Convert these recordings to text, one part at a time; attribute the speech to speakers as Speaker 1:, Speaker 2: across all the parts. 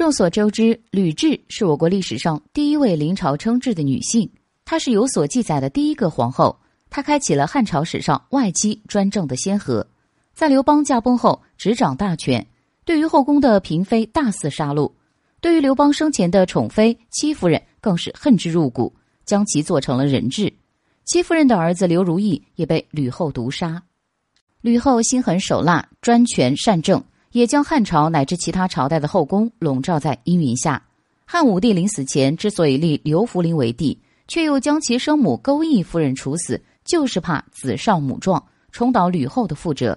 Speaker 1: 众所周知，吕雉是我国历史上第一位临朝称制的女性，她是有所记载的第一个皇后。她开启了汉朝史上外戚专政的先河，在刘邦驾崩后执掌大权，对于后宫的嫔妃大肆杀戮，对于刘邦生前的宠妃戚夫人更是恨之入骨，将其做成了人质。戚夫人的儿子刘如意也被吕后毒杀。吕后心狠手辣，专权擅政。也将汉朝乃至其他朝代的后宫笼罩在阴云下。汉武帝临死前之所以立刘弗陵为帝，却又将其生母钩弋夫人处死，就是怕子少母壮，重蹈吕后的覆辙。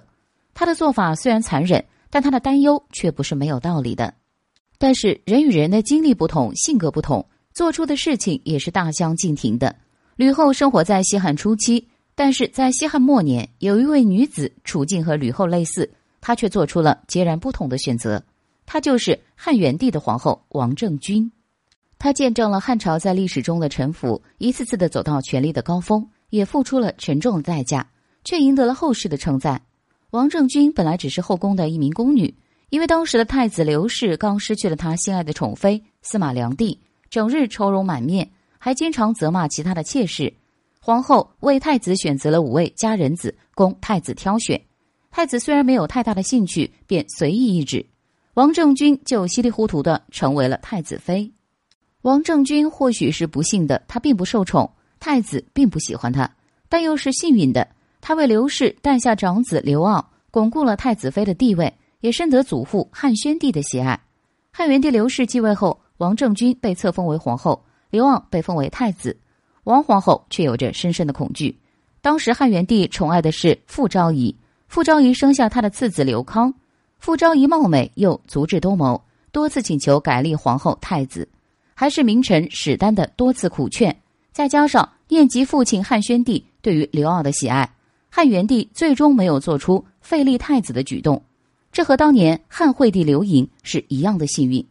Speaker 1: 他的做法虽然残忍，但他的担忧却不是没有道理的。但是人与人的经历不同，性格不同，做出的事情也是大相径庭的。吕后生活在西汉初期，但是在西汉末年，有一位女子处境和吕后类似。她却做出了截然不同的选择，她就是汉元帝的皇后王政君。她见证了汉朝在历史中的沉浮，一次次的走到权力的高峰，也付出了沉重的代价，却赢得了后世的称赞。王政君本来只是后宫的一名宫女，因为当时的太子刘氏刚失去了他心爱的宠妃司马良娣，整日愁容满面，还经常责骂其他的妾室。皇后为太子选择了五位佳人子供太子挑选。太子虽然没有太大的兴趣，便随意一指，王政君就稀里糊涂的成为了太子妃。王政君或许是不幸的，他并不受宠，太子并不喜欢他，但又是幸运的，他为刘氏诞下长子刘骜，巩固了太子妃的地位，也深得祖父汉宣帝的喜爱。汉元帝刘氏继位后，王政君被册封为皇后，刘骜被封为太子，王皇后却有着深深的恐惧。当时汉元帝宠爱的是傅昭仪。傅昭仪生下他的次子刘康，傅昭仪貌美又足智多谋，多次请求改立皇后、太子，还是名臣史丹的多次苦劝，再加上念及父亲汉宣帝对于刘骜的喜爱，汉元帝最终没有做出废立太子的举动。这和当年汉惠帝刘盈是一样的幸运。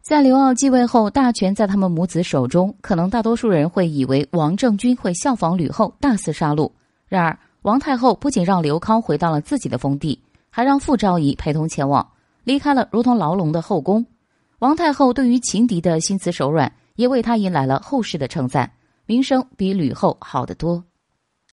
Speaker 1: 在刘骜继位后，大权在他们母子手中，可能大多数人会以为王政君会效仿吕后大肆杀戮，然而。王太后不仅让刘康回到了自己的封地，还让傅昭仪陪同前往，离开了如同牢笼的后宫。王太后对于情敌的心慈手软，也为他迎来了后世的称赞，名声比吕后好得多。